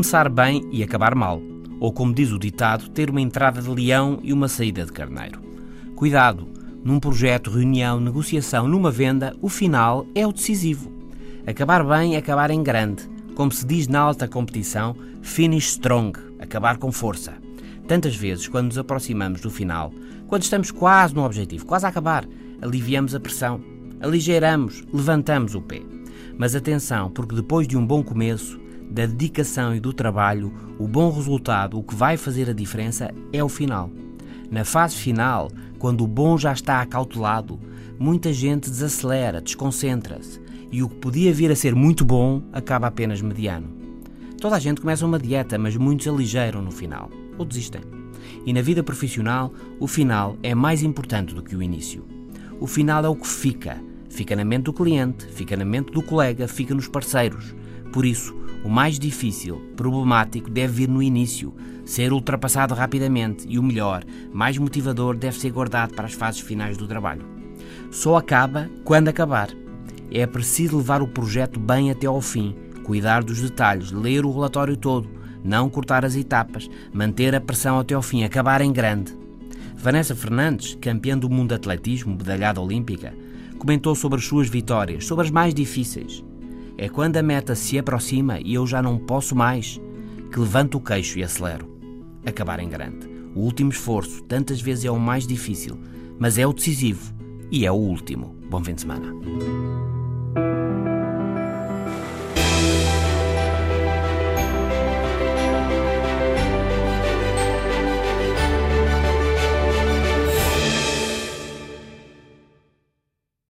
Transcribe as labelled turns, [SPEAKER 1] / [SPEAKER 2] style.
[SPEAKER 1] começar bem e acabar mal, ou como diz o ditado, ter uma entrada de leão e uma saída de carneiro. Cuidado, num projeto, reunião, negociação, numa venda, o final é o decisivo. Acabar bem é acabar em grande. Como se diz na alta competição, finish strong, acabar com força. Tantas vezes, quando nos aproximamos do final, quando estamos quase no objetivo, quase a acabar, aliviamos a pressão, aligeiramos, levantamos o pé. Mas atenção, porque depois de um bom começo, da dedicação e do trabalho, o bom resultado, o que vai fazer a diferença é o final. Na fase final, quando o bom já está acautelado, muita gente desacelera, desconcentra-se e o que podia vir a ser muito bom acaba apenas mediano. Toda a gente começa uma dieta, mas muitos aligeiram no final ou desistem. E na vida profissional, o final é mais importante do que o início. O final é o que fica. Fica na mente do cliente, fica na mente do colega, fica nos parceiros. Por isso, o mais difícil, problemático, deve vir no início, ser ultrapassado rapidamente e o melhor, mais motivador, deve ser guardado para as fases finais do trabalho. Só acaba quando acabar. É preciso levar o projeto bem até ao fim, cuidar dos detalhes, ler o relatório todo, não cortar as etapas, manter a pressão até ao fim, acabar em grande. Vanessa Fernandes, campeã do mundo de atletismo, medalhada olímpica, comentou sobre as suas vitórias, sobre as mais difíceis. É quando a meta se aproxima e eu já não posso mais, que levanto o queixo e acelero. Acabar em grande. O último esforço, tantas vezes, é o mais difícil, mas é o decisivo e é o último. Bom fim de semana.